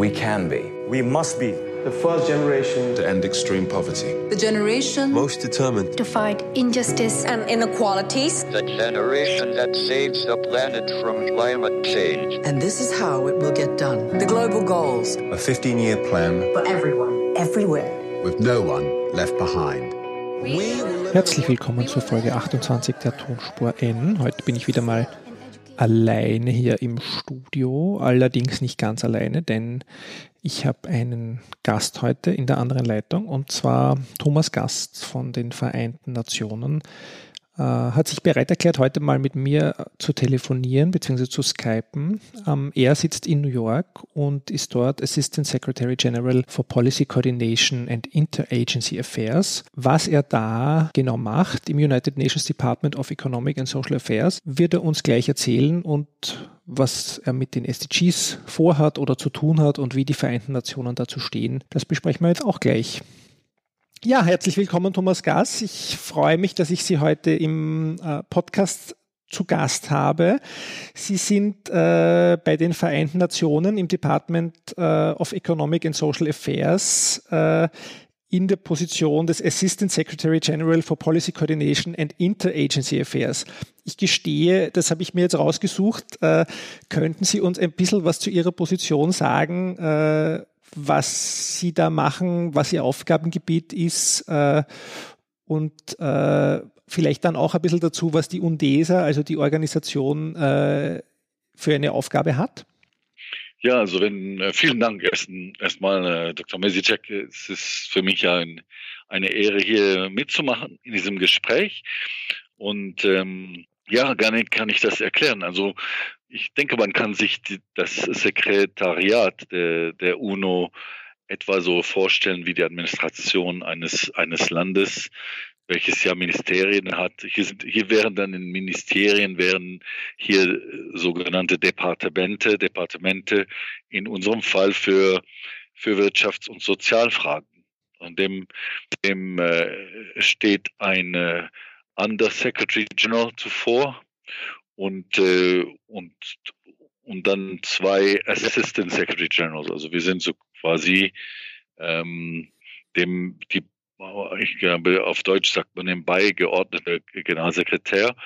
We can be. We must be the first generation to end extreme poverty. The generation most determined to fight injustice and inequalities. The generation that saves the planet from climate change. And this is how it will get done. The global goals. A 15 year plan for everyone, everywhere. With no one left behind. Herzlich willkommen zur Folge 28 der Tonspur N. Heute bin ich wieder mal alleine hier im Studio, allerdings nicht ganz alleine, denn ich habe einen Gast heute in der anderen Leitung und zwar Thomas Gast von den Vereinten Nationen. Äh, hat sich bereit erklärt, heute mal mit mir zu telefonieren bzw. zu skypen. Ähm, er sitzt in New York und ist dort Assistant Secretary General for Policy Coordination and Interagency Affairs. Was er da genau macht im United Nations Department of Economic and Social Affairs, wird er uns gleich erzählen und was er mit den SDGs vorhat oder zu tun hat und wie die Vereinten Nationen dazu stehen, das besprechen wir jetzt auch gleich. Ja, herzlich willkommen, Thomas Gass. Ich freue mich, dass ich Sie heute im äh, Podcast zu Gast habe. Sie sind äh, bei den Vereinten Nationen im Department äh, of Economic and Social Affairs äh, in der Position des Assistant Secretary General for Policy Coordination and Interagency Affairs. Ich gestehe, das habe ich mir jetzt rausgesucht. Äh, könnten Sie uns ein bisschen was zu Ihrer Position sagen? Äh, was Sie da machen, was Ihr Aufgabengebiet ist äh, und äh, vielleicht dann auch ein bisschen dazu, was die UNDESA, also die Organisation, äh, für eine Aufgabe hat? Ja, also wenn, äh, vielen Dank erstmal, erst äh, Dr. Mesicek. Es ist für mich ein, eine Ehre, hier mitzumachen in diesem Gespräch. Und ähm, ja, gerne kann ich das erklären. Also ich denke, man kann sich die, das Sekretariat der, der UNO etwa so vorstellen wie die Administration eines, eines Landes, welches ja Ministerien hat. Hier, sind, hier wären dann in Ministerien wären hier sogenannte Departemente, Departemente in unserem Fall für, für Wirtschafts- und Sozialfragen. Und dem, dem äh, steht eine Undersecretary General zuvor und, äh, und, und dann zwei Assistant Secretary Generals. Also wir sind so quasi ähm, dem, die, ich glaube, auf Deutsch sagt man dem beigeordnete Generalsekretär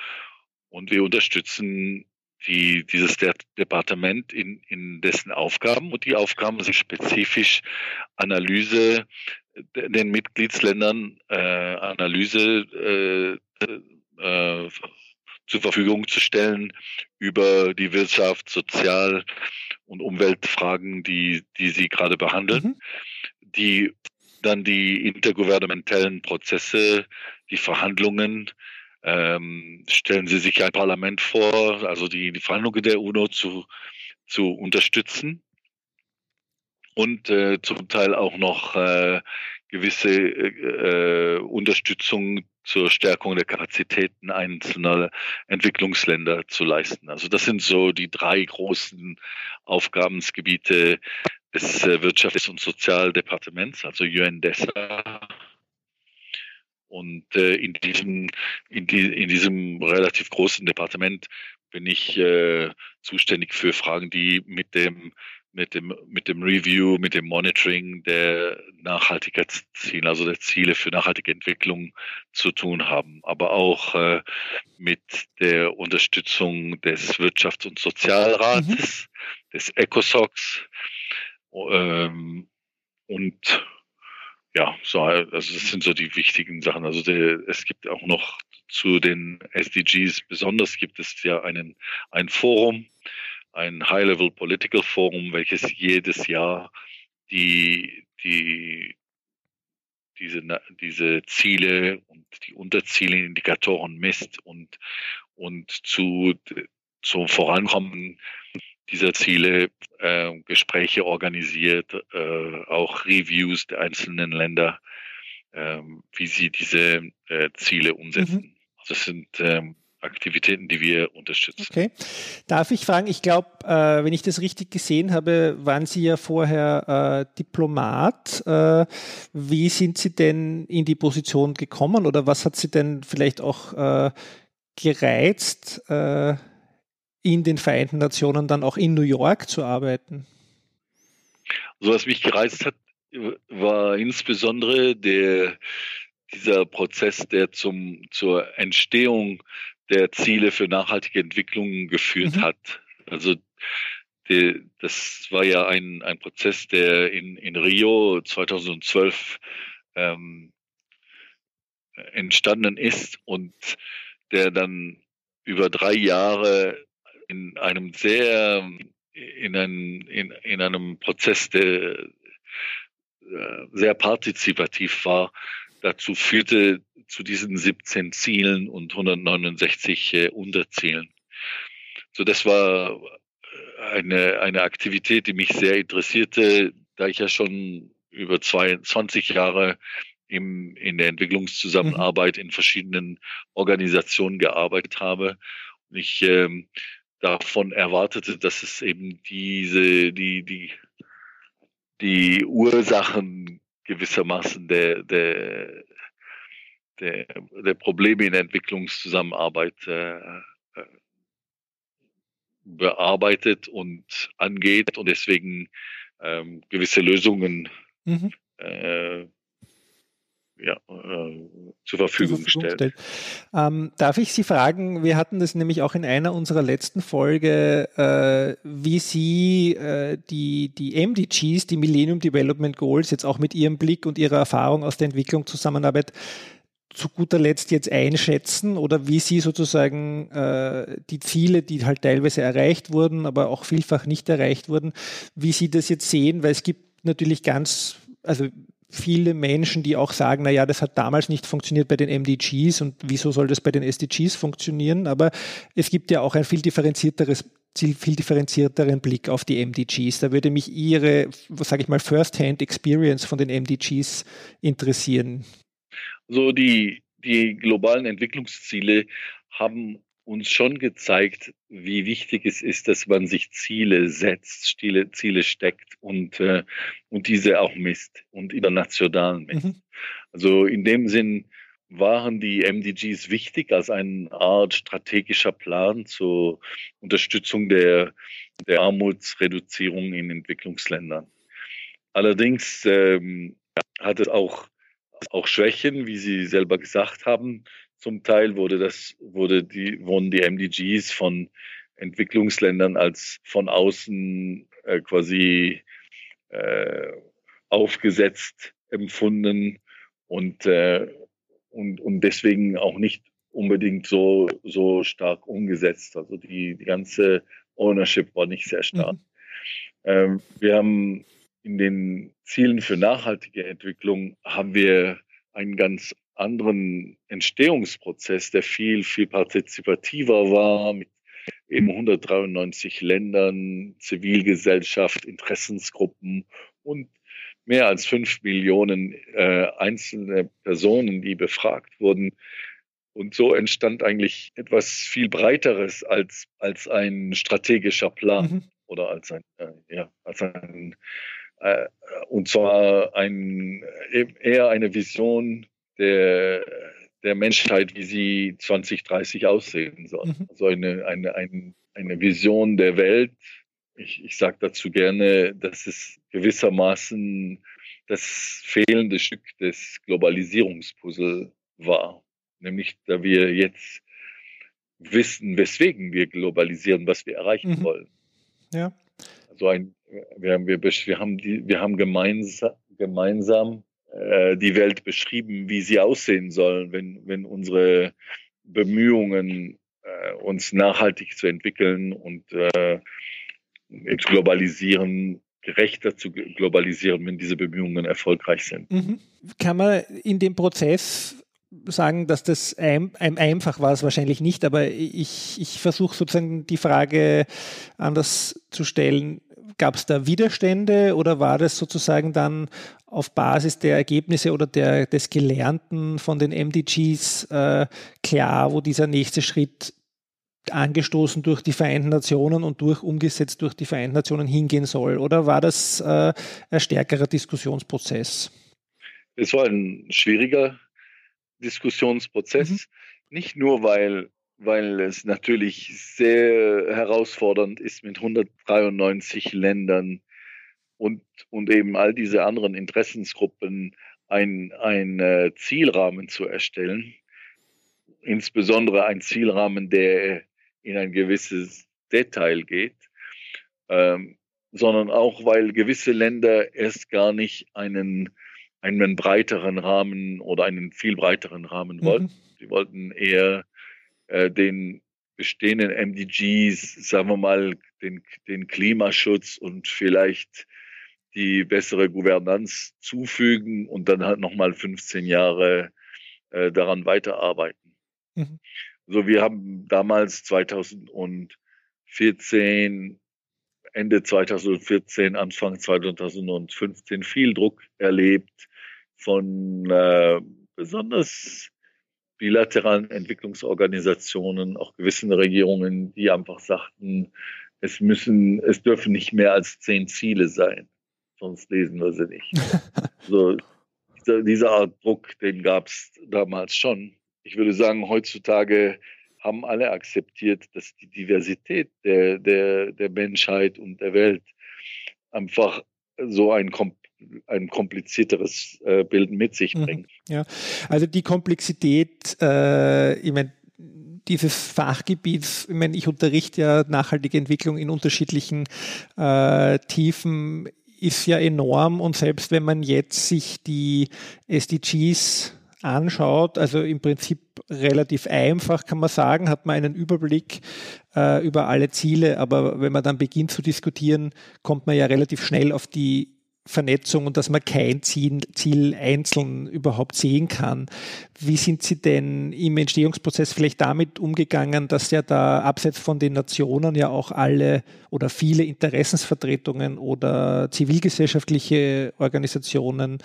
und wir unterstützen die, dieses Departement in, in dessen Aufgaben und die Aufgaben sind spezifisch Analyse den Mitgliedsländern äh, Analyse äh, äh, zur Verfügung zu stellen über die Wirtschaft, Sozial- und Umweltfragen, die, die Sie gerade behandeln, mhm. die dann die intergouvernementellen Prozesse, die Verhandlungen, ähm, stellen Sie sich ein Parlament vor, also die, die Verhandlungen der UNO zu, zu unterstützen und äh, zum Teil auch noch äh, gewisse äh, äh, Unterstützung zur Stärkung der Kapazitäten einzelner Entwicklungsländer zu leisten. Also das sind so die drei großen Aufgabensgebiete des äh, Wirtschafts- und Sozialdepartements, also UNDESA. Und äh, in, diesem, in, die, in diesem relativ großen Departement bin ich äh, zuständig für Fragen, die mit dem mit dem, mit dem Review, mit dem Monitoring der Nachhaltigkeitsziele, also der Ziele für nachhaltige Entwicklung zu tun haben, aber auch äh, mit der Unterstützung des Wirtschafts- und Sozialrates, mhm. des ECOSOCs ähm, und ja, so, also das sind so die wichtigen Sachen. Also der, es gibt auch noch zu den SDGs besonders gibt es ja einen ein Forum, ein High-Level Political Forum, welches jedes Jahr die, die, diese, diese Ziele und die Unterziele, Indikatoren misst und, und zu, zum Vorankommen dieser Ziele äh, Gespräche organisiert, äh, auch Reviews der einzelnen Länder, äh, wie sie diese äh, Ziele umsetzen. Mhm. Das sind ähm, Aktivitäten, die wir unterstützen. Okay. Darf ich fragen, ich glaube, äh, wenn ich das richtig gesehen habe, waren Sie ja vorher äh, Diplomat. Äh, wie sind Sie denn in die Position gekommen oder was hat Sie denn vielleicht auch äh, gereizt, äh, in den Vereinten Nationen dann auch in New York zu arbeiten? So was mich gereizt hat, war insbesondere der, dieser Prozess, der zum, zur Entstehung der Ziele für nachhaltige Entwicklung geführt mhm. hat. Also die, das war ja ein, ein Prozess, der in, in Rio 2012 ähm, entstanden ist und der dann über drei Jahre in einem sehr in einem, in, in einem Prozess, der äh, sehr partizipativ war, dazu führte zu diesen 17 Zielen und 169 äh, Unterzielen. So, das war eine, eine Aktivität, die mich sehr interessierte, da ich ja schon über 22 Jahre im, in der Entwicklungszusammenarbeit in verschiedenen Organisationen gearbeitet habe. Und ich ähm, davon erwartete, dass es eben diese, die, die, die Ursachen gewissermaßen der, der, der, der Probleme in der Entwicklungszusammenarbeit äh, äh bearbeitet und angeht und deswegen ähm, gewisse Lösungen mhm. äh, ja, äh, zur Verfügung, zur Verfügung stellt. Ähm, darf ich Sie fragen, wir hatten das nämlich auch in einer unserer letzten Folge, äh, wie Sie äh, die, die MDGs, die Millennium Development Goals, jetzt auch mit Ihrem Blick und Ihrer Erfahrung aus der Entwicklung Zusammenarbeit zu guter Letzt jetzt einschätzen oder wie Sie sozusagen äh, die Ziele, die halt teilweise erreicht wurden, aber auch vielfach nicht erreicht wurden, wie Sie das jetzt sehen, weil es gibt natürlich ganz, also viele Menschen, die auch sagen, na ja, das hat damals nicht funktioniert bei den MDGs und wieso soll das bei den SDGs funktionieren? Aber es gibt ja auch ein viel differenzierteres viel differenzierteren Blick auf die MDGs. Da würde mich Ihre, sage ich mal, First-Hand Experience von den MDGs interessieren. So die, die globalen Entwicklungsziele haben uns schon gezeigt, wie wichtig es ist, dass man sich Ziele setzt, Ziele, Ziele steckt und, äh, und diese auch misst und international misst. Mhm. Also in dem Sinn waren die MDGs wichtig als eine Art strategischer Plan zur Unterstützung der, der Armutsreduzierung in Entwicklungsländern. Allerdings ähm, hat es auch, auch Schwächen, wie Sie selber gesagt haben. Zum Teil wurde das, wurde die, wurden die MDGs von Entwicklungsländern als von außen äh, quasi äh, aufgesetzt empfunden und, äh, und, und deswegen auch nicht unbedingt so, so stark umgesetzt. Also die, die ganze Ownership war nicht sehr stark. Mhm. Ähm, wir haben in den Zielen für nachhaltige Entwicklung haben wir einen ganz anderen Entstehungsprozess, der viel, viel partizipativer war, mit eben 193 Ländern, Zivilgesellschaft, Interessensgruppen und mehr als fünf Millionen äh, einzelne Personen, die befragt wurden. Und so entstand eigentlich etwas viel Breiteres als, als ein strategischer Plan mhm. oder als ein, äh, ja, als ein, und zwar ein, eher eine Vision der, der Menschheit, wie sie 2030 aussehen soll. Mhm. Also eine, eine, eine, eine Vision der Welt. Ich, ich sage dazu gerne, dass es gewissermaßen das fehlende Stück des Globalisierungspuzzle war. Nämlich, da wir jetzt wissen, weswegen wir globalisieren, was wir erreichen mhm. wollen. Ja. Also ein, wir haben, wir, wir haben, die, wir haben gemeinsam, gemeinsam äh, die Welt beschrieben, wie sie aussehen soll, wenn, wenn unsere Bemühungen, äh, uns nachhaltig zu entwickeln und äh, globalisieren, gerechter zu globalisieren, wenn diese Bemühungen erfolgreich sind. Mhm. Kann man in dem Prozess sagen, dass das ein, ein einfach war es wahrscheinlich nicht, aber ich, ich versuche sozusagen die Frage anders zu stellen. Gab es da Widerstände oder war das sozusagen dann auf Basis der Ergebnisse oder der, des Gelernten von den MDGs äh, klar, wo dieser nächste Schritt angestoßen durch die Vereinten Nationen und durch umgesetzt durch die Vereinten Nationen hingehen soll? Oder war das äh, ein stärkerer Diskussionsprozess? Es war ein schwieriger Diskussionsprozess, mhm. nicht nur weil weil es natürlich sehr herausfordernd ist, mit 193 Ländern und, und eben all diese anderen Interessensgruppen ein, ein äh, Zielrahmen zu erstellen, insbesondere ein Zielrahmen, der in ein gewisses Detail geht, ähm, sondern auch, weil gewisse Länder erst gar nicht einen, einen breiteren Rahmen oder einen viel breiteren Rahmen wollten. Mhm. Sie wollten eher äh, den bestehenden MDGs, sagen wir mal, den, den Klimaschutz und vielleicht die bessere Gouvernanz zufügen und dann halt nochmal 15 Jahre äh, daran weiterarbeiten. Mhm. So, wir haben damals 2014, Ende 2014, Anfang 2015 viel Druck erlebt von äh, besonders bilateralen Entwicklungsorganisationen, auch gewissen Regierungen, die einfach sagten, es müssen, es dürfen nicht mehr als zehn Ziele sein, sonst lesen wir sie nicht. so, diese, diese Art Druck, den gab es damals schon. Ich würde sagen, heutzutage haben alle akzeptiert, dass die Diversität der, der, der Menschheit und der Welt einfach so ein ein komplizierteres äh, Bild mit sich mhm. bringt. Ja, also die Komplexität, äh, ich meine, dieses Fachgebiets, ich meine, ich unterrichte ja nachhaltige Entwicklung in unterschiedlichen äh, Tiefen, ist ja enorm und selbst wenn man jetzt sich die SDGs anschaut, also im Prinzip relativ einfach kann man sagen, hat man einen Überblick äh, über alle Ziele, aber wenn man dann beginnt zu diskutieren, kommt man ja relativ schnell auf die Vernetzung und dass man kein Ziel, Ziel einzeln überhaupt sehen kann. Wie sind Sie denn im Entstehungsprozess vielleicht damit umgegangen, dass ja da abseits von den Nationen ja auch alle oder viele Interessensvertretungen oder zivilgesellschaftliche Organisationen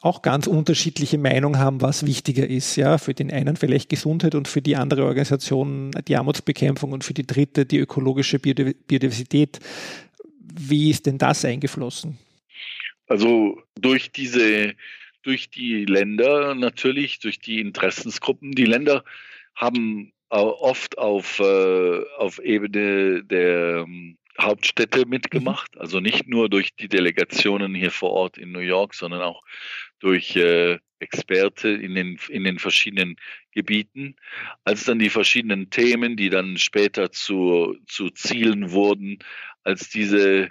auch ganz unterschiedliche Meinungen haben, was wichtiger ist. Ja, für den einen vielleicht Gesundheit und für die andere Organisation die Armutsbekämpfung und für die dritte die ökologische Biodiversität. Wie ist denn das eingeflossen? Also durch diese, durch die Länder natürlich, durch die Interessensgruppen. Die Länder haben oft auf, äh, auf Ebene der ähm, Hauptstädte mitgemacht, mhm. also nicht nur durch die Delegationen hier vor Ort in New York, sondern auch durch äh, Experte in den, in den verschiedenen Gebieten. Als dann die verschiedenen Themen, die dann später zu, zu Zielen wurden, als diese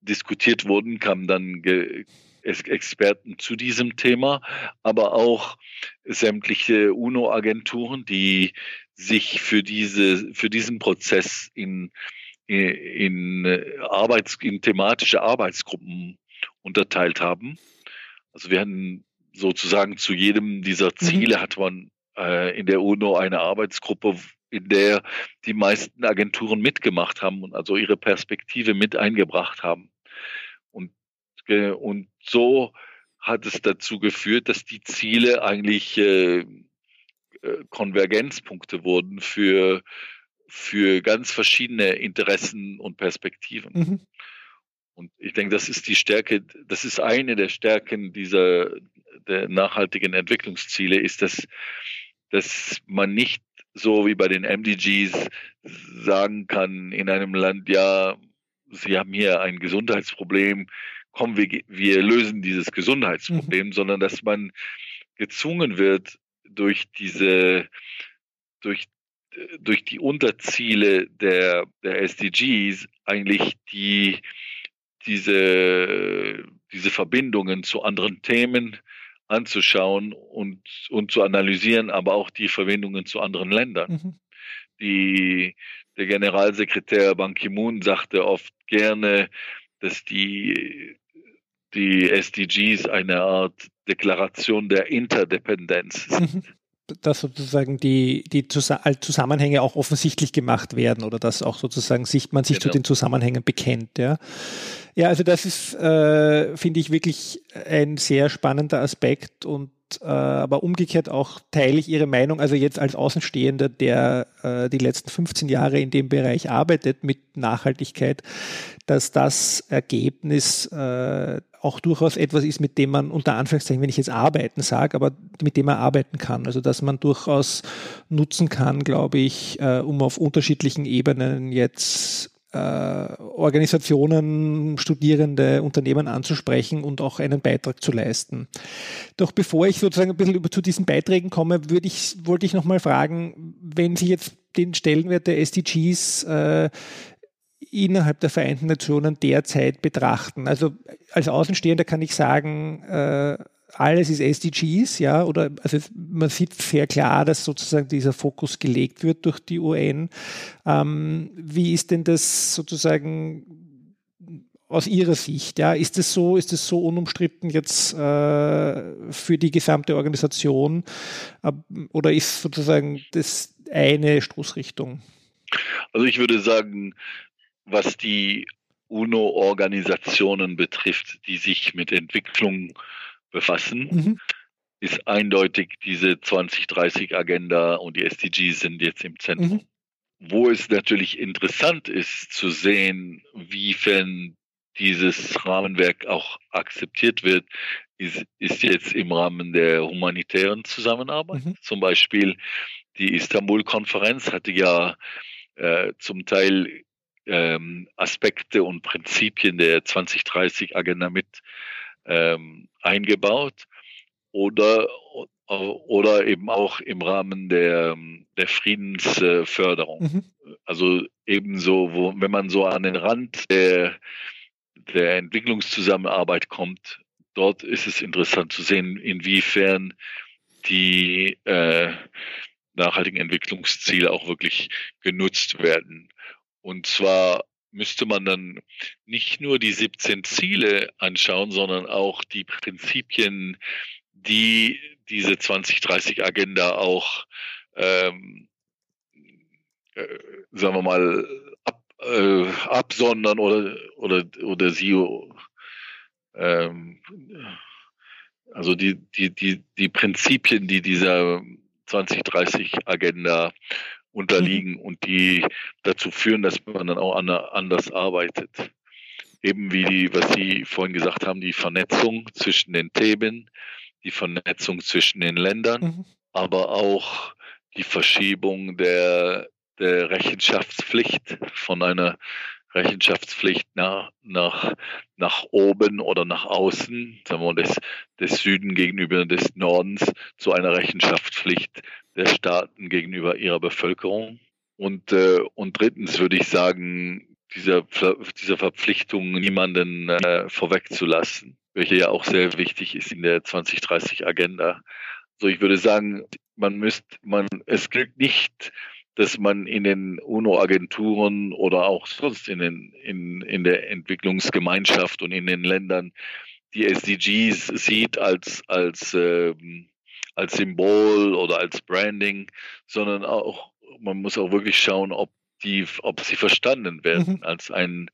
diskutiert wurden, kamen dann Ge Experten zu diesem Thema, aber auch sämtliche UNO-Agenturen, die sich für diese, für diesen Prozess in, in, Arbeits, in thematische Arbeitsgruppen unterteilt haben. Also wir hatten sozusagen zu jedem dieser mhm. Ziele mhm. hat man äh, in der UNO eine Arbeitsgruppe, in der die meisten Agenturen mitgemacht haben und also ihre Perspektive mit eingebracht haben. Und, und so hat es dazu geführt, dass die Ziele eigentlich äh, äh, Konvergenzpunkte wurden für, für ganz verschiedene Interessen und Perspektiven. Mhm. Und ich denke, das ist die Stärke, das ist eine der Stärken dieser der nachhaltigen Entwicklungsziele, ist, dass, dass man nicht so wie bei den MDGs sagen kann in einem Land, ja, Sie haben hier ein Gesundheitsproblem, kommen wir, wir lösen dieses Gesundheitsproblem, mhm. sondern dass man gezwungen wird, durch diese, durch, durch die Unterziele der, der SDGs eigentlich die, diese, diese Verbindungen zu anderen Themen anzuschauen und, und zu analysieren, aber auch die Verbindungen zu anderen Ländern. Mhm. Die, der Generalsekretär Ban Ki-moon sagte oft gerne, dass die, die SDGs eine Art Deklaration der Interdependenz sind. Mhm dass sozusagen die, die Zusammenhänge auch offensichtlich gemacht werden oder dass auch sozusagen sich, man sich genau. zu den Zusammenhängen bekennt. Ja, ja also das ist, äh, finde ich, wirklich ein sehr spannender Aspekt und äh, aber umgekehrt auch teile ich Ihre Meinung, also jetzt als Außenstehender, der äh, die letzten 15 Jahre in dem Bereich arbeitet mit Nachhaltigkeit, dass das Ergebnis äh, auch durchaus etwas ist, mit dem man unter Anführungszeichen, wenn ich jetzt arbeiten sage, aber mit dem man arbeiten kann. Also dass man durchaus nutzen kann, glaube ich, äh, um auf unterschiedlichen Ebenen jetzt äh, Organisationen, Studierende, Unternehmen anzusprechen und auch einen Beitrag zu leisten. Doch bevor ich sozusagen ein bisschen über zu diesen Beiträgen komme, würde ich, wollte ich nochmal fragen, wenn Sie jetzt den Stellenwert der SDGs äh, innerhalb der Vereinten Nationen derzeit betrachten. Also als Außenstehender kann ich sagen, äh, alles ist SDGs, ja, oder also man sieht sehr klar, dass sozusagen dieser Fokus gelegt wird durch die UN. Ähm, wie ist denn das sozusagen aus Ihrer Sicht? Ja, ist es so, ist es so unumstritten jetzt äh, für die gesamte Organisation äh, oder ist sozusagen das eine Stoßrichtung? Also ich würde sagen, was die UNO-Organisationen betrifft, die sich mit Entwicklung befassen, mhm. ist eindeutig diese 2030-Agenda und die SDGs sind jetzt im Zentrum. Mhm. Wo es natürlich interessant ist zu sehen, wiefern dieses Rahmenwerk auch akzeptiert wird, ist, ist jetzt im Rahmen der humanitären Zusammenarbeit. Mhm. Zum Beispiel die Istanbul-Konferenz hatte ja äh, zum Teil ähm, Aspekte und Prinzipien der 2030-Agenda mit ähm, eingebaut oder, oder eben auch im Rahmen der, der Friedensförderung. Mhm. Also ebenso, wo, wenn man so an den Rand der, der Entwicklungszusammenarbeit kommt, dort ist es interessant zu sehen, inwiefern die äh, nachhaltigen Entwicklungsziele auch wirklich genutzt werden. Und zwar müsste man dann nicht nur die 17 Ziele anschauen, sondern auch die Prinzipien, die diese 2030-Agenda auch, ähm, äh, sagen wir mal, ab, äh, absondern oder, oder, oder sie, ähm, also die, die, die, die Prinzipien, die dieser 2030-Agenda unterliegen mhm. und die dazu führen, dass man dann auch anders arbeitet. Eben wie die, was Sie vorhin gesagt haben, die Vernetzung zwischen den Themen, die Vernetzung zwischen den Ländern, mhm. aber auch die Verschiebung der, der Rechenschaftspflicht von einer Rechenschaftspflicht nach, nach, nach oben oder nach außen, sagen wir des, des Süden gegenüber des Nordens, zu einer Rechenschaftspflicht der Staaten gegenüber ihrer Bevölkerung. Und, äh, und drittens würde ich sagen, dieser, dieser Verpflichtung niemanden äh, vorwegzulassen, welche ja auch sehr wichtig ist in der 2030-Agenda. So, ich würde sagen, man müsste, man, es gilt nicht, dass man in den UNO-Agenturen oder auch sonst in, den, in, in der Entwicklungsgemeinschaft und in den Ländern die SDGs sieht als, als, ähm, als Symbol oder als Branding, sondern auch, man muss auch wirklich schauen, ob die, ob sie verstanden werden mhm. als ein,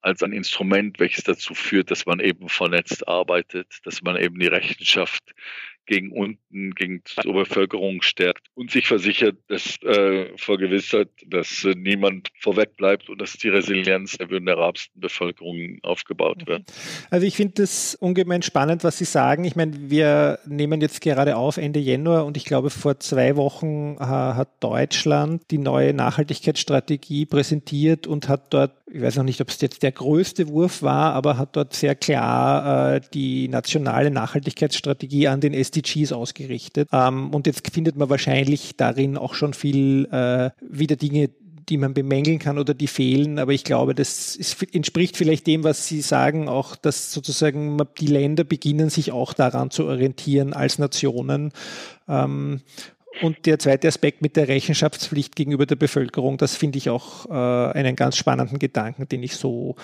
als ein Instrument, welches dazu führt, dass man eben vernetzt arbeitet, dass man eben die Rechenschaft gegen unten, gegen die Bevölkerung stärkt und sich versichert, dass äh, vergewissert, dass äh, niemand vorweg bleibt und dass die Resilienz der vulnerabelsten Bevölkerung aufgebaut wird. Also ich finde das ungemein spannend, was Sie sagen. Ich meine, wir nehmen jetzt gerade auf Ende Januar und ich glaube, vor zwei Wochen äh, hat Deutschland die neue Nachhaltigkeitsstrategie präsentiert und hat dort ich weiß noch nicht, ob es jetzt der größte Wurf war, aber hat dort sehr klar äh, die nationale Nachhaltigkeitsstrategie an den SDGs ausgerichtet. Ähm, und jetzt findet man wahrscheinlich darin auch schon viel äh, wieder Dinge, die man bemängeln kann oder die fehlen. Aber ich glaube, das ist, entspricht vielleicht dem, was Sie sagen, auch, dass sozusagen die Länder beginnen, sich auch daran zu orientieren als Nationen. Ähm, und der zweite Aspekt mit der Rechenschaftspflicht gegenüber der Bevölkerung, das finde ich auch äh, einen ganz spannenden Gedanken, den ich so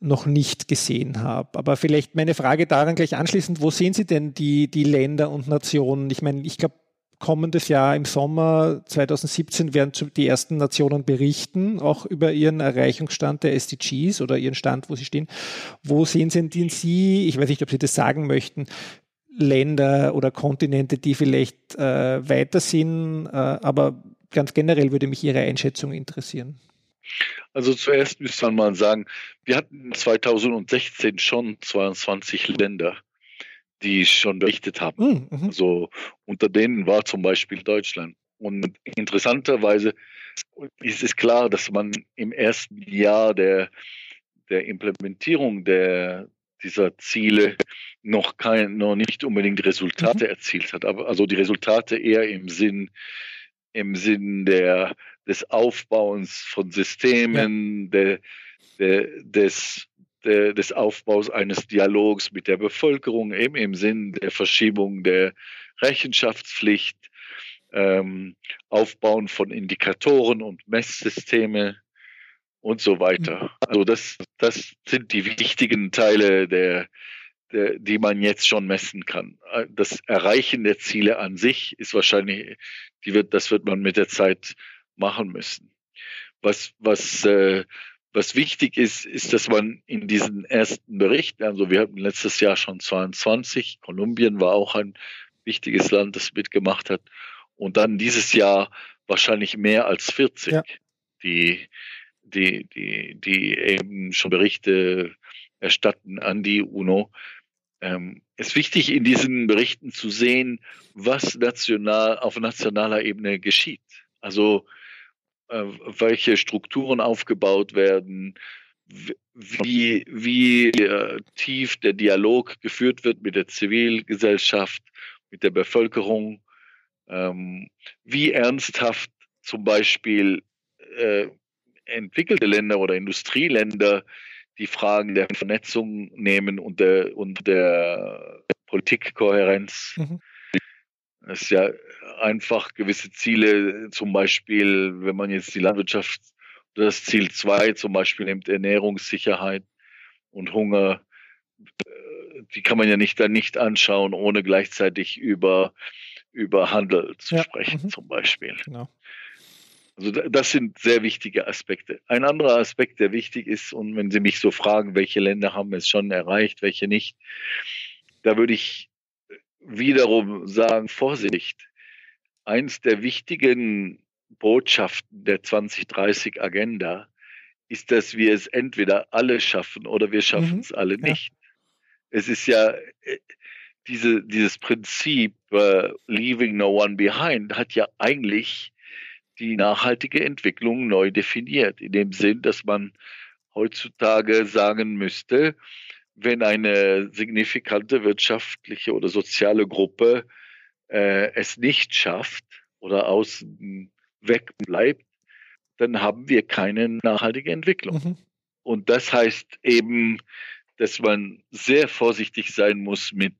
noch nicht gesehen habe. Aber vielleicht meine Frage daran gleich anschließend, wo sehen Sie denn die, die Länder und Nationen? Ich meine, ich glaube, kommendes Jahr im Sommer 2017 werden die ersten Nationen berichten, auch über ihren Erreichungsstand der SDGs oder ihren Stand, wo sie stehen. Wo sehen Sie denn Sie, ich weiß nicht, ob Sie das sagen möchten, Länder oder Kontinente, die vielleicht äh, weiter sind, äh, aber ganz generell würde mich Ihre Einschätzung interessieren. Also zuerst müsste man mal sagen, wir hatten 2016 schon 22 Länder, die schon berichtet haben. Mm, mhm. Also unter denen war zum Beispiel Deutschland. Und interessanterweise ist es klar, dass man im ersten Jahr der, der Implementierung der, dieser Ziele noch kein, noch nicht unbedingt Resultate mhm. erzielt hat, aber also die Resultate eher im Sinn, im Sinn der, des Aufbauens von Systemen, ja. der, der, des, der, des Aufbaus eines Dialogs mit der Bevölkerung, eben im Sinn der Verschiebung der Rechenschaftspflicht, ähm, Aufbauen von Indikatoren und Messsysteme und so weiter. Mhm. Also das, das sind die wichtigen Teile der, der, die man jetzt schon messen kann. Das Erreichen der Ziele an sich ist wahrscheinlich, die wird, das wird man mit der Zeit machen müssen. Was, was, äh, was wichtig ist, ist, dass man in diesen ersten Berichten, also wir hatten letztes Jahr schon 22, Kolumbien war auch ein wichtiges Land, das mitgemacht hat, und dann dieses Jahr wahrscheinlich mehr als 40, ja. die, die, die, die eben schon Berichte erstatten an die UNO. Ähm, es ist wichtig, in diesen Berichten zu sehen, was national, auf nationaler Ebene geschieht. Also äh, welche Strukturen aufgebaut werden, wie, wie äh, tief der Dialog geführt wird mit der Zivilgesellschaft, mit der Bevölkerung, ähm, wie ernsthaft zum Beispiel äh, entwickelte Länder oder Industrieländer die Fragen der Vernetzung nehmen und der, und der Politikkohärenz. Mhm. Es ist ja einfach gewisse Ziele, zum Beispiel, wenn man jetzt die Landwirtschaft, das Ziel 2 zum Beispiel nimmt, Ernährungssicherheit und Hunger, äh, die kann man ja nicht dann nicht anschauen, ohne gleichzeitig über über Handel zu ja. sprechen, mhm. zum Beispiel. Genau. Also das sind sehr wichtige Aspekte. Ein anderer Aspekt, der wichtig ist, und wenn Sie mich so fragen, welche Länder haben es schon erreicht, welche nicht, da würde ich wiederum sagen, Vorsicht. Eins der wichtigen Botschaften der 2030 Agenda ist, dass wir es entweder alle schaffen oder wir schaffen mhm. es alle nicht. Ja. Es ist ja, äh, diese, dieses Prinzip uh, Leaving No One Behind hat ja eigentlich die nachhaltige Entwicklung neu definiert, in dem Sinn, dass man heutzutage sagen müsste, wenn eine signifikante wirtschaftliche oder soziale Gruppe äh, es nicht schafft oder außen weg bleibt, dann haben wir keine nachhaltige Entwicklung. Mhm. Und das heißt eben, dass man sehr vorsichtig sein muss mit,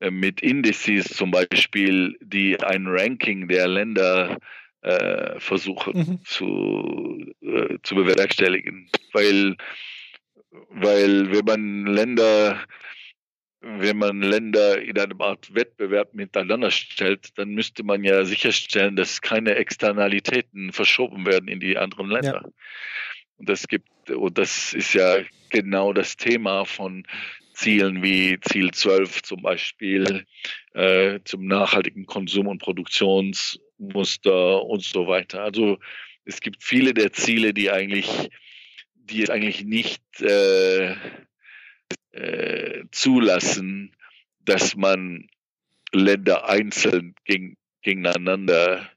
äh, mit Indizes zum Beispiel, die ein Ranking der Länder äh, versuchen mhm. zu, äh, zu bewerkstelligen. Weil, weil wenn man Länder wenn man Länder in einem Art Wettbewerb miteinander stellt, dann müsste man ja sicherstellen, dass keine Externalitäten verschoben werden in die anderen Länder. Ja. Und das gibt, und das ist ja genau das Thema von Zielen wie Ziel 12 zum Beispiel äh, zum nachhaltigen Konsum- und Produktionsmuster und so weiter. Also es gibt viele der Ziele, die eigentlich, die es eigentlich nicht äh, äh, zulassen, dass man Länder einzeln gegen, gegeneinander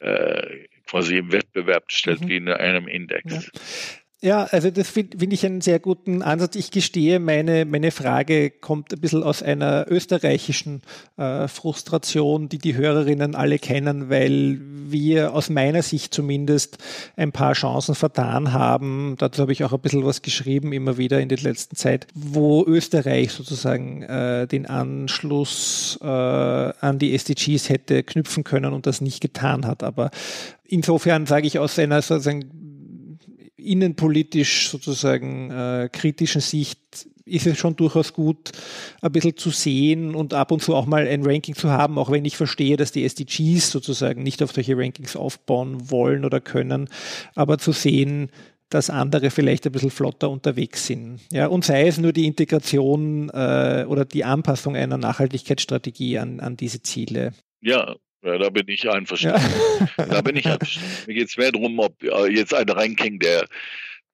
äh, quasi im Wettbewerb stellt, mhm. wie in einem Index. Ja. Ja, also das finde find ich einen sehr guten Ansatz. Ich gestehe, meine, meine Frage kommt ein bisschen aus einer österreichischen äh, Frustration, die die Hörerinnen alle kennen, weil wir aus meiner Sicht zumindest ein paar Chancen vertan haben. Dazu habe ich auch ein bisschen was geschrieben, immer wieder in der letzten Zeit, wo Österreich sozusagen äh, den Anschluss äh, an die SDGs hätte knüpfen können und das nicht getan hat. Aber insofern sage ich aus einer sozusagen innenpolitisch sozusagen äh, kritischen Sicht ist es schon durchaus gut, ein bisschen zu sehen und ab und zu auch mal ein Ranking zu haben, auch wenn ich verstehe, dass die SDGs sozusagen nicht auf solche Rankings aufbauen wollen oder können, aber zu sehen, dass andere vielleicht ein bisschen flotter unterwegs sind. Ja, und sei es nur die Integration äh, oder die Anpassung einer Nachhaltigkeitsstrategie an, an diese Ziele. Ja, ja, da bin ich einverstanden. Ja. da bin ich einverstanden. Mir geht es mehr darum, ob äh, jetzt ein Ranking der,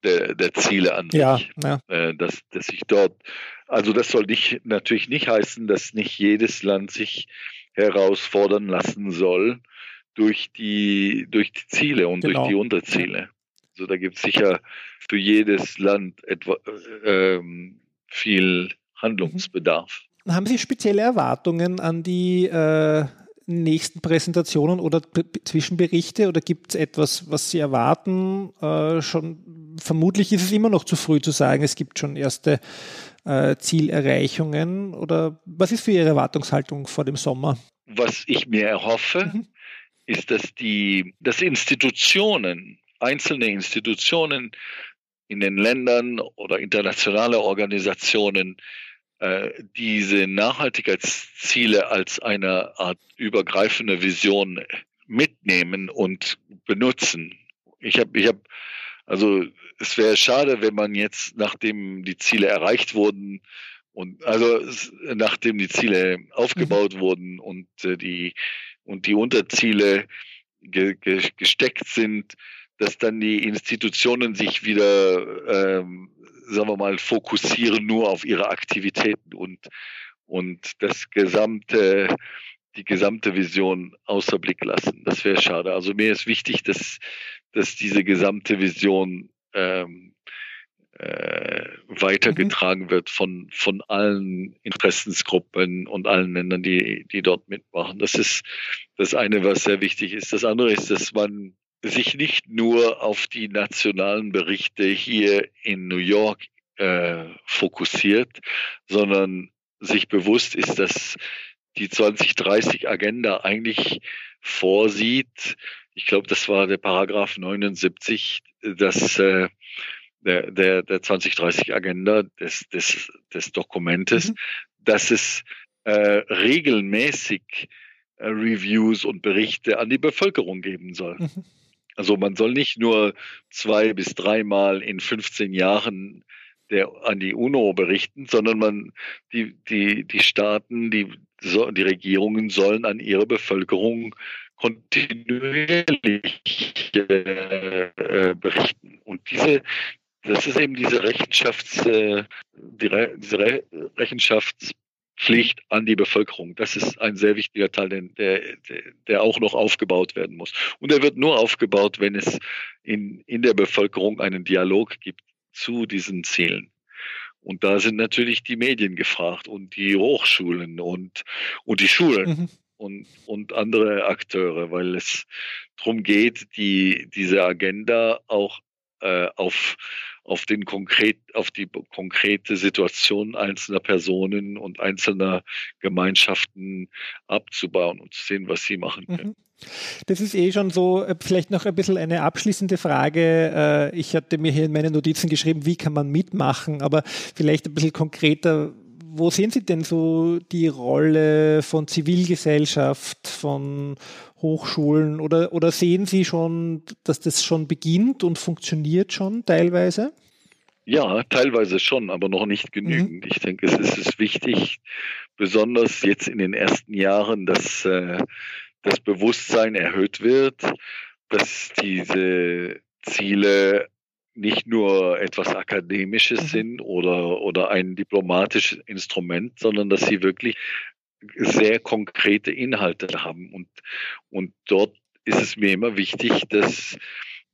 der, der Ziele an ja, sich, ja. Äh, dass, dass ich dort, also das soll nicht, natürlich nicht heißen, dass nicht jedes Land sich herausfordern lassen soll, durch die, durch die Ziele und Genau. durch die Unterziele. Also da gibt es sicher für jedes Land etwa, äh, ähm, viel Handlungsbedarf. Haben Sie spezielle Erwartungen an die äh, nächsten Präsentationen oder Zwischenberichte oder gibt es etwas, was Sie erwarten? Äh, schon vermutlich ist es immer noch zu früh zu sagen, es gibt schon erste äh, Zielerreichungen oder was ist für Ihre Erwartungshaltung vor dem Sommer? Was ich mir erhoffe, Mhm. ist, dass die, dass Institutionen, einzelne Institutionen in den Ländern oder internationale Organisationen diese Nachhaltigkeitsziele als eine Art übergreifende Vision mitnehmen und benutzen. Ich habe, ich habe, also es wäre schade, wenn man jetzt, nachdem die Ziele erreicht wurden und also nachdem die Ziele aufgebaut wurden und äh, die und die Unterziele ge, ge, gesteckt sind, dass dann die Institutionen sich wieder, ähm, sagen wir mal, fokussieren nur auf ihre Aktivitäten und und das gesamte die gesamte Vision außer Blick lassen. Das wäre schade. Also mir ist wichtig, dass dass diese gesamte Vision ähm, äh, weitergetragen wird von, von allen Interessensgruppen und allen Ländern, die, die dort mitmachen. Das ist das eine, was sehr wichtig ist. Das andere ist, dass man sich nicht nur auf die nationalen Berichte hier in New York äh, fokussiert, sondern sich bewusst ist, dass die 2030-Agenda eigentlich vorsieht, ich glaube, das war der Paragraph 79, dass äh, der, der, der 2030-Agenda des, des, des Dokumentes, Mhm. dass es äh, regelmäßig äh, Reviews und Berichte an die Bevölkerung geben soll. Mhm. Also man soll nicht nur zwei bis dreimal in 15 Jahren der, an die UNO berichten, sondern man, die, die, die Staaten, die, die Regierungen sollen an ihre Bevölkerung kontinuierlich äh, berichten. Und diese, das ist eben diese Rechenschafts, äh, die Re diese Re Rechenschaftspflicht an die Bevölkerung. Das ist ein sehr wichtiger Teil, der, der auch noch aufgebaut werden muss. Und er wird nur aufgebaut, wenn es in, in der Bevölkerung einen Dialog gibt zu diesen Zielen. Und da sind natürlich die Medien gefragt und die Hochschulen und, und die Schulen Mhm. und, und andere Akteure, weil es darum geht, die, diese Agenda auch äh, auf, auf, den konkret, auf die konkrete Situation einzelner Personen und einzelner Gemeinschaften abzubauen und zu sehen, was sie machen können. Mhm. Das ist eh schon so, äh, vielleicht noch ein bisschen eine abschließende Frage. Äh, Ich hatte mir hier in meine Notizen geschrieben, wie kann man mitmachen, aber vielleicht ein bisschen konkreter. Wo sehen Sie denn so die Rolle von Zivilgesellschaft, von Hochschulen oder, oder sehen Sie schon, dass das schon beginnt und funktioniert schon teilweise? Ja, teilweise schon, aber noch nicht genügend. Ich denke, es ist, es wichtig, besonders jetzt in den ersten Jahren, dass äh, das Bewusstsein erhöht wird, dass diese Ziele nicht nur etwas Akademisches Mhm. sind oder, oder ein diplomatisches Instrument, sondern dass sie wirklich sehr konkrete Inhalte haben. Und, und dort ist es mir immer wichtig, dass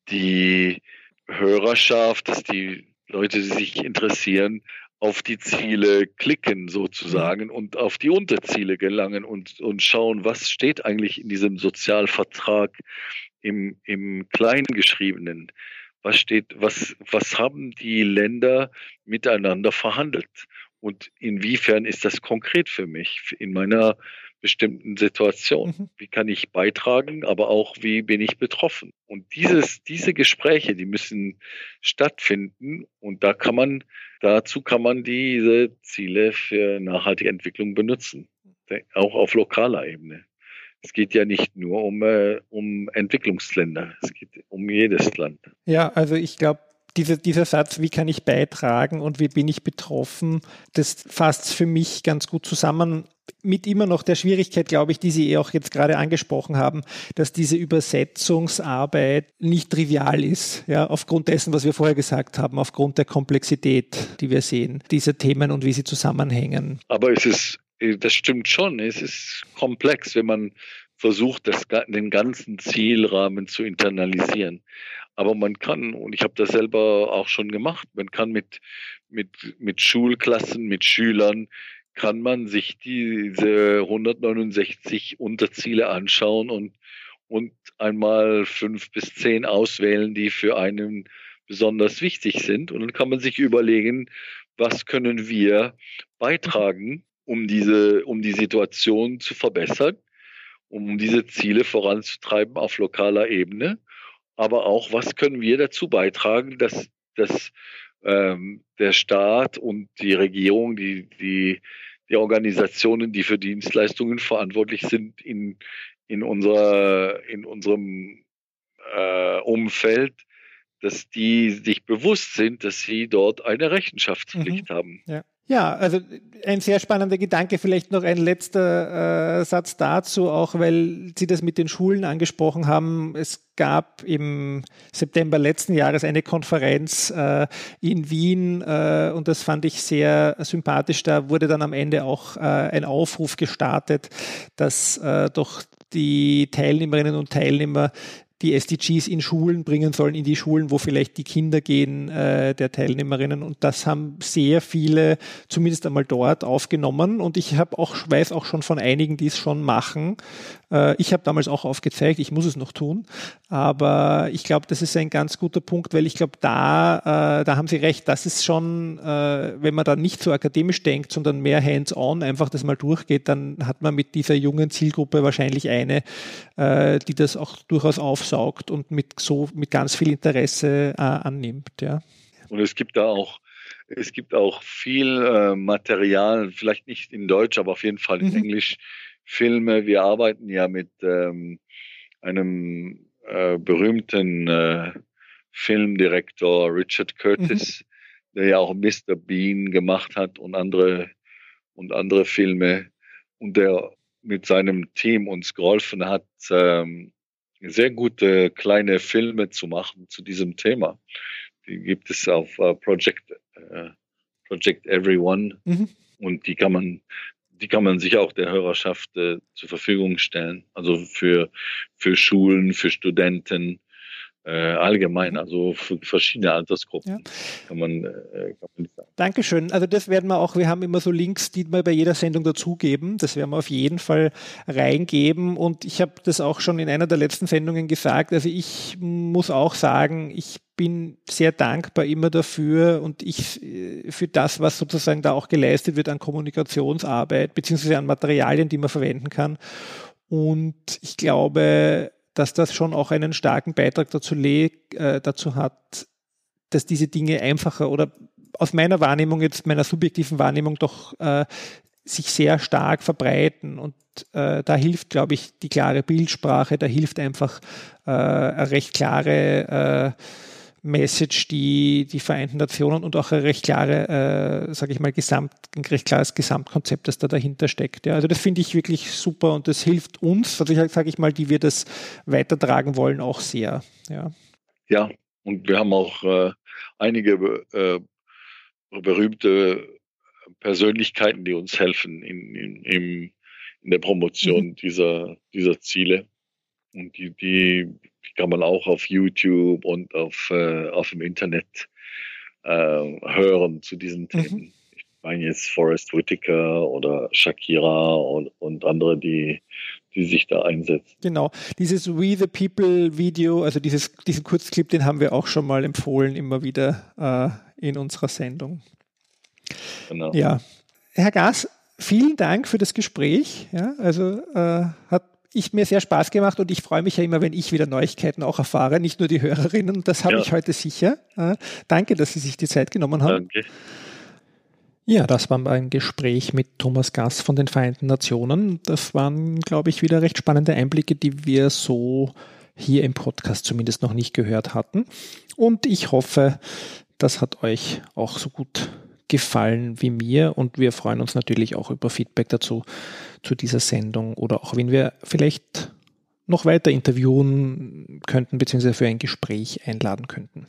die Hörerschaft, dass die Leute, die sich interessieren, auf die Ziele klicken sozusagen und auf die Unterziele gelangen und, und schauen, was steht eigentlich in diesem Sozialvertrag im, im Kleingeschriebenen. Was steht, was, was haben die Länder miteinander verhandelt? Und inwiefern ist das konkret für mich in meiner bestimmten Situation? Mhm. Wie kann ich beitragen, aber auch wie bin ich betroffen? Und dieses, diese Gespräche, die müssen stattfinden und da kann man, dazu kann man diese Ziele für nachhaltige Entwicklung benutzen, auch auf lokaler Ebene. Es geht ja nicht nur um, äh, um Entwicklungsländer, es geht um jedes Land. Ja, also ich glaube, diese, dieser Satz, wie kann ich beitragen und wie bin ich betroffen, das fasst für mich ganz gut zusammen. Mit immer noch der Schwierigkeit, glaube ich, die Sie eh auch jetzt gerade angesprochen haben, dass diese Übersetzungsarbeit nicht trivial ist, ja, aufgrund dessen, was wir vorher gesagt haben, aufgrund der Komplexität, die wir sehen, dieser Themen und wie sie zusammenhängen. Aber es ist, das stimmt schon, es ist komplex, wenn man versucht, das, den ganzen Zielrahmen zu internalisieren. Aber man kann, und ich habe das selber auch schon gemacht, man kann mit, mit, mit Schulklassen, mit Schülern, kann man sich diese 169 Unterziele anschauen und, und einmal fünf bis zehn auswählen, die für einen besonders wichtig sind. Und dann kann man sich überlegen, was können wir beitragen, um diese, um die Situation zu verbessern, um diese Ziele voranzutreiben auf lokaler Ebene. Aber auch, was können wir dazu beitragen, dass, dass ähm, der Staat und die Regierung, die, die, die Organisationen, die für Dienstleistungen verantwortlich sind, in, in, unserer, in unserem äh, Umfeld, dass die sich bewusst sind, dass sie dort eine Rechenschaftspflicht mhm. haben. Ja. Ja, also ein sehr spannender Gedanke. Vielleicht noch ein letzter äh, Satz dazu, auch weil Sie das mit den Schulen angesprochen haben. Es gab im September letzten Jahres eine Konferenz äh, in Wien äh, und das fand ich sehr sympathisch. Da wurde dann am Ende auch äh, ein Aufruf gestartet, dass äh, doch die Teilnehmerinnen und Teilnehmer die SDGs in Schulen bringen sollen, in die Schulen, wo vielleicht die Kinder gehen äh, der Teilnehmerinnen. Und das haben sehr viele zumindest einmal dort aufgenommen. Und ich habe auch, weiß auch schon von einigen, die es schon machen. Äh, ich habe damals auch aufgezeigt, ich muss es noch tun. Aber ich glaube, das ist ein ganz guter Punkt, weil ich glaube, da, äh, da haben Sie recht, das ist schon, äh, wenn man da nicht so akademisch denkt, sondern mehr hands-on einfach das mal durchgeht, dann hat man mit dieser jungen Zielgruppe wahrscheinlich eine, äh, die das auch durchaus auf aufsaugt und mit so mit ganz viel Interesse äh, annimmt. Ja. Und es gibt da auch es gibt auch viel äh, Material, vielleicht nicht in Deutsch, aber auf jeden Fall in mhm. Englisch, Filme. Wir arbeiten ja mit ähm, einem äh, berühmten äh, Filmdirektor Richard Curtis, mhm. der ja auch Mr. Bean gemacht hat und andere und andere Filme und der mit seinem Team uns geholfen hat, ähm, sehr gute kleine Filme zu machen zu diesem Thema. Die gibt es auf uh, Project, uh, Project Everyone mhm. und die kann man die kann man sich auch der Hörerschaft äh, zur Verfügung stellen. Also für, für Schulen, für Studenten, äh, allgemein, also für verschiedene Altersgruppen ja. kann, man, äh, kann man sagen. Dankeschön. Also das werden wir auch, wir haben immer so Links, die wir bei jeder Sendung dazugeben. Das werden wir auf jeden Fall reingeben. Und ich habe das auch schon in einer der letzten Sendungen gesagt. Also ich muss auch sagen, ich bin sehr dankbar immer dafür und ich äh, für das, was sozusagen da auch geleistet wird an Kommunikationsarbeit beziehungsweise an Materialien, die man verwenden kann. Und ich glaube, dass das schon auch einen starken Beitrag dazu, äh, dazu hat, dass diese Dinge einfacher oder aus meiner Wahrnehmung, jetzt meiner subjektiven Wahrnehmung, doch äh, sich sehr stark verbreiten. Und äh, da hilft, glaube ich, die klare Bildsprache, da hilft einfach äh, eine recht klare äh, Message, die die Vereinten Nationen und auch ein recht klare, äh, sage ich mal, Gesamt, ein recht klares Gesamtkonzept, das da dahinter steckt. Ja. Also das finde ich wirklich super und das hilft uns, also sage ich mal, die wir das weitertragen wollen, auch sehr. Ja, ja und wir haben auch äh, einige äh, berühmte Persönlichkeiten, die uns helfen in, in, in, in der Promotion mhm. dieser, dieser Ziele. Und die, die kann man auch auf YouTube und auf, äh, auf dem Internet äh, hören zu diesen mhm. Themen. Mhm. Ich meine jetzt Forrest Whitaker oder Shakira und, und andere, die, die sich da einsetzen. Genau. Dieses We the People Video, also dieses, diesen Kurzclip, den haben wir auch schon mal empfohlen, immer wieder äh, in unserer Sendung. Genau. Ja. Herr Gas, vielen Dank für das Gespräch. Ja, also äh, hat ich mir sehr Spaß gemacht und ich freue mich ja immer, wenn ich wieder Neuigkeiten auch erfahre, nicht nur die Hörerinnen. Und das habe ja. ich heute sicher. Äh, danke, dass Sie sich die Zeit genommen haben. Danke. Ja, das war ein Gespräch mit Thomas Gass von den Vereinten Nationen. Das waren, glaube ich, wieder recht spannende Einblicke, die wir so hier im Podcast zumindest noch nicht gehört hatten. Und ich hoffe, das hat euch auch so gut gefallen wie mir und wir freuen uns natürlich auch über Feedback dazu zu dieser Sendung oder auch wenn wir vielleicht noch weiter interviewen könnten beziehungsweise für ein Gespräch einladen könnten.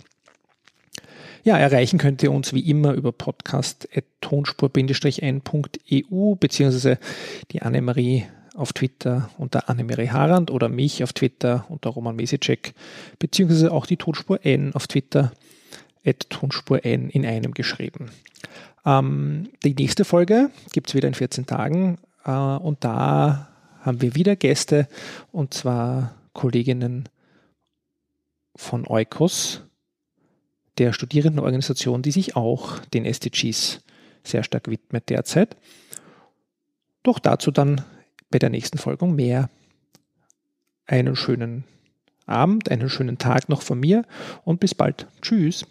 Ja, erreichen könnt ihr uns wie immer über podcast.tonspur-n.eu beziehungsweise die Annemarie auf Twitter unter Annemere Harand oder mich auf Twitter unter Roman Mesicek, beziehungsweise auch die Tonspur N auf Twitter, Tonspur N in einem geschrieben. Ähm, die nächste Folge gibt es wieder in 14 Tagen äh, und da haben wir wieder Gäste und zwar Kolleginnen von Eukos, der Studierendenorganisation, die sich auch den SDGs sehr stark widmet derzeit. Doch dazu dann bei der nächsten Folge mehr. Einen schönen Abend, einen schönen Tag noch von mir und bis bald. Tschüss.